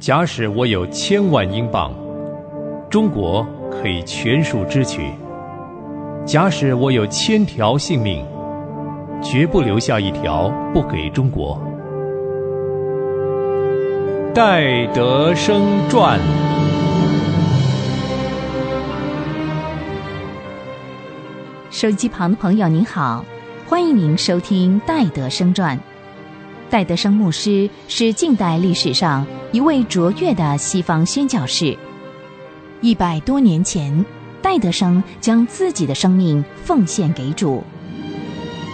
假使我有千万英镑，中国可以全数支取；假使我有千条性命，绝不留下一条不给中国。戴德生传。手机旁的朋友您好，欢迎您收听《戴德生传》。戴德生牧师是近代历史上一位卓越的西方宣教士。一百多年前，戴德生将自己的生命奉献给主。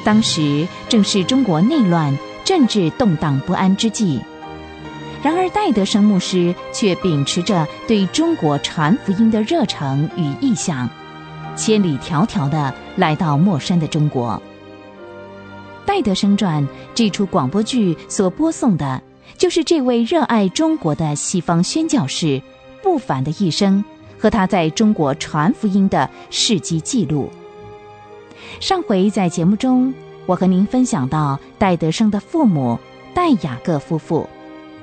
当时正是中国内乱、政治动荡不安之际。然而，戴德生牧师却秉持着对中国传福音的热诚与意向，千里迢迢的来到陌生的中国。《戴德生传》这出广播剧所播送的，就是这位热爱中国的西方宣教士不凡的一生和他在中国传福音的事迹记录。上回在节目中，我和您分享到，戴德生的父母戴雅各夫妇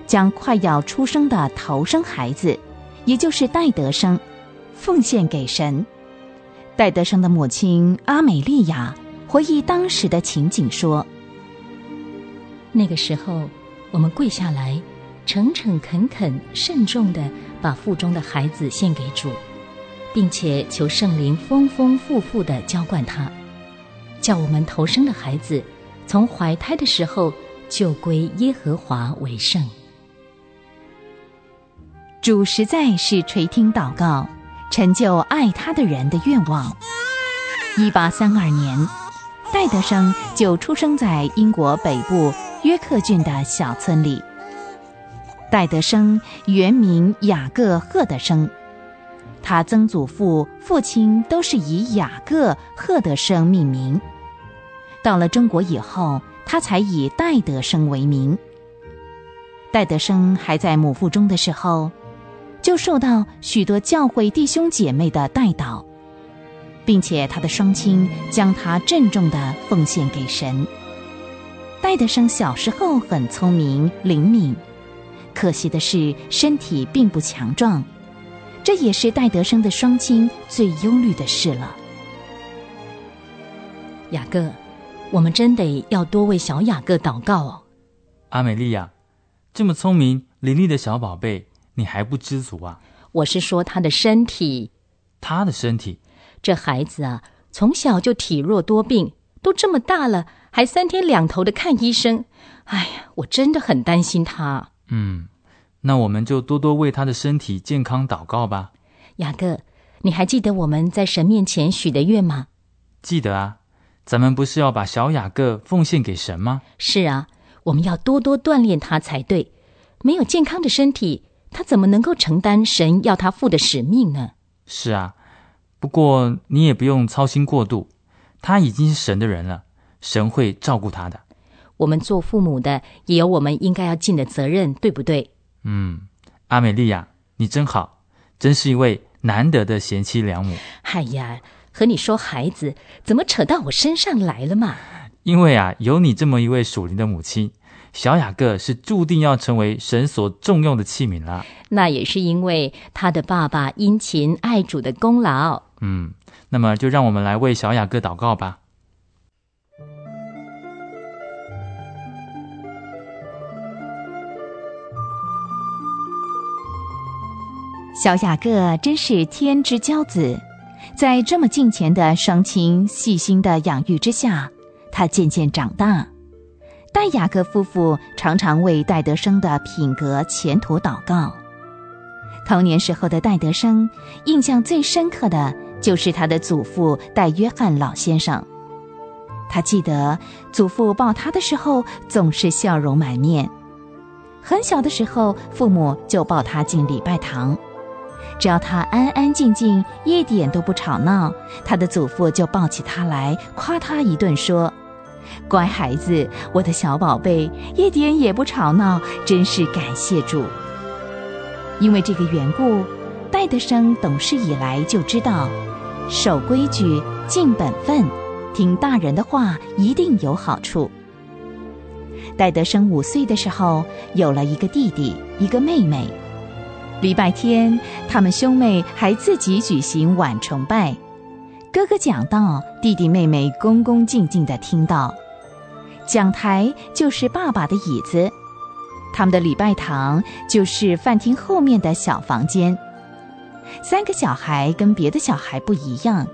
将快要出生的头生孩子，也就是戴德生，奉献给神。戴德生的母亲阿美利亚。回忆当时的情景，说：“那个时候，我们跪下来，诚诚恳恳、慎重的把腹中的孩子献给主，并且求圣灵丰丰富富的浇灌他，叫我们头生的孩子从怀胎的时候就归耶和华为圣。主实在是垂听祷告，成就爱他的人的愿望。一八三二年。”戴德生就出生在英国北部约克郡的小村里。戴德生原名雅各·赫德生，他曾祖父、父亲都是以雅各·赫德生命名。到了中国以后，他才以戴德生为名。戴德生还在母腹中的时候，就受到许多教会弟兄姐妹的带祷。并且他的双亲将他郑重的奉献给神。戴德生小时候很聪明灵敏，可惜的是身体并不强壮，这也是戴德生的双亲最忧虑的事了。雅各，我们真得要多为小雅各祷告哦。阿美利亚，这么聪明伶俐的小宝贝，你还不知足啊？我是说他的身体，他的身体。这孩子啊，从小就体弱多病，都这么大了，还三天两头的看医生。哎呀，我真的很担心他。嗯，那我们就多多为他的身体健康祷告吧。雅各，你还记得我们在神面前许的愿吗？记得啊，咱们不是要把小雅各奉献给神吗？是啊，我们要多多锻炼他才对。没有健康的身体，他怎么能够承担神要他负的使命呢？是啊。不过你也不用操心过度，他已经是神的人了，神会照顾他的。我们做父母的也有我们应该要尽的责任，对不对？嗯，阿美丽亚，你真好，真是一位难得的贤妻良母。哎呀，和你说孩子，怎么扯到我身上来了嘛？因为啊，有你这么一位属灵的母亲。小雅各是注定要成为神所重用的器皿了。那也是因为他的爸爸殷勤爱主的功劳。嗯，那么就让我们来为小雅各祷告吧。小雅各真是天之骄子，在这么近前的双亲细心的养育之下，他渐渐长大。戴雅各夫妇常常为戴德生的品格前途祷告。童年时候的戴德生，印象最深刻的就是他的祖父戴约翰老先生。他记得祖父抱他的时候总是笑容满面。很小的时候，父母就抱他进礼拜堂，只要他安安静静，一点都不吵闹，他的祖父就抱起他来夸他一顿说。乖孩子，我的小宝贝，一点也不吵闹，真是感谢主。因为这个缘故，戴德生懂事以来就知道，守规矩、尽本分、听大人的话，一定有好处。戴德生五岁的时候，有了一个弟弟，一个妹妹，礼拜天，他们兄妹还自己举行晚崇拜。哥哥讲道，弟弟妹妹恭恭敬敬地听到。讲台就是爸爸的椅子，他们的礼拜堂就是饭厅后面的小房间。三个小孩跟别的小孩不一样，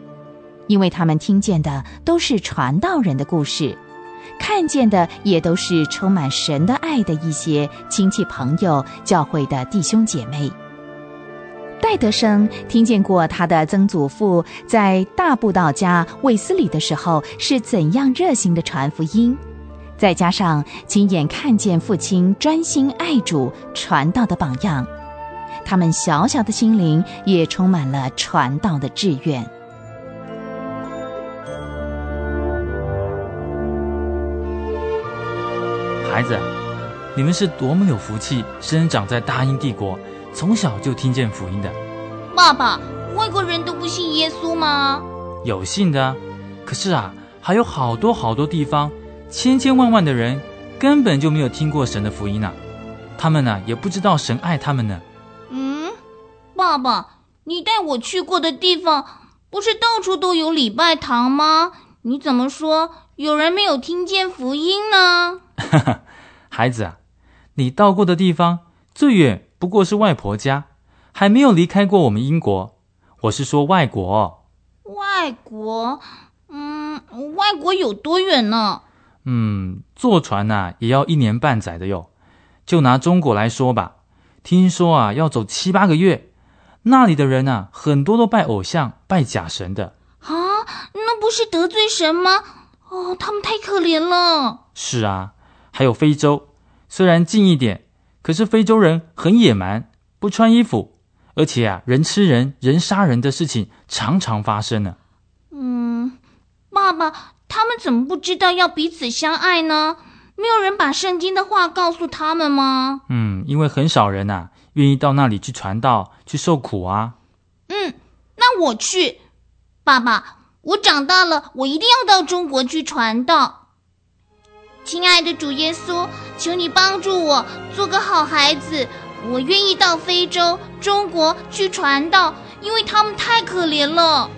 因为他们听见的都是传道人的故事，看见的也都是充满神的爱的一些亲戚朋友、教会的弟兄姐妹。戴德生听见过他的曾祖父在大布道家卫斯理的时候是怎样热心的传福音，再加上亲眼看见父亲专心爱主传道的榜样，他们小小的心灵也充满了传道的志愿。孩子，你们是多么有福气，生长在大英帝国。从小就听见福音的，爸爸，外国人都不信耶稣吗？有信的，可是啊，还有好多好多地方，千千万万的人根本就没有听过神的福音呢，他们呢也不知道神爱他们呢。嗯，爸爸，你带我去过的地方，不是到处都有礼拜堂吗？你怎么说有人没有听见福音呢？哈哈，孩子啊，你到过的地方最远。不过是外婆家，还没有离开过我们英国。我是说外国。外国，嗯，外国有多远呢？嗯，坐船呐也要一年半载的哟。就拿中国来说吧，听说啊要走七八个月。那里的人啊，很多都拜偶像、拜假神的。啊，那不是得罪神吗？哦，他们太可怜了。是啊，还有非洲，虽然近一点。可是非洲人很野蛮，不穿衣服，而且啊，人吃人、人杀人的事情常常发生呢。嗯，爸爸，他们怎么不知道要彼此相爱呢？没有人把圣经的话告诉他们吗？嗯，因为很少人呐，愿意到那里去传道、去受苦啊。嗯，那我去，爸爸，我长大了，我一定要到中国去传道。亲爱的主耶稣，求你帮助我做个好孩子。我愿意到非洲、中国去传道，因为他们太可怜了。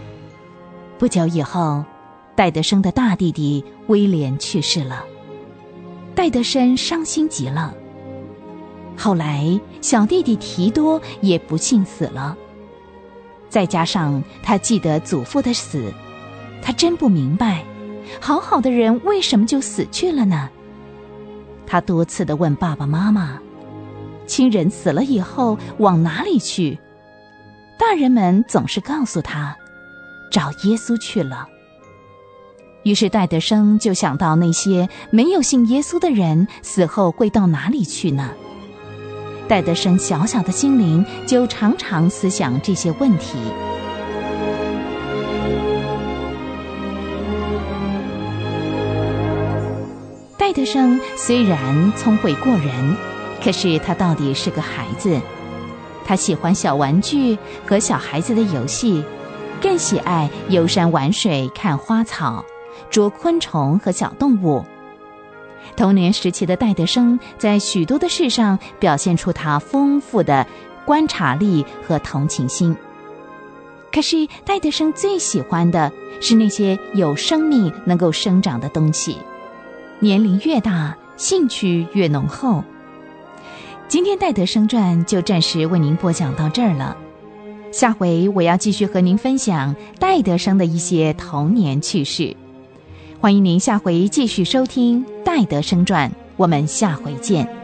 不久以后，戴德生的大弟弟威廉去世了，戴德生伤心极了。后来，小弟弟提多也不幸死了。再加上他记得祖父的死，他真不明白。好好的人为什么就死去了呢？他多次的问爸爸妈妈：“亲人死了以后往哪里去？”大人们总是告诉他：“找耶稣去了。”于是戴德生就想到那些没有信耶稣的人死后会到哪里去呢？戴德生小小的心灵就常常思想这些问题。戴德生虽然聪慧过人，可是他到底是个孩子。他喜欢小玩具和小孩子的游戏，更喜爱游山玩水、看花草、捉昆虫和小动物。童年时期的戴德生在许多的事上表现出他丰富的观察力和同情心。可是戴德生最喜欢的是那些有生命、能够生长的东西。年龄越大，兴趣越浓厚。今天《戴德生传》就暂时为您播讲到这儿了。下回我要继续和您分享戴德生的一些童年趣事。欢迎您下回继续收听《戴德生传》，我们下回见。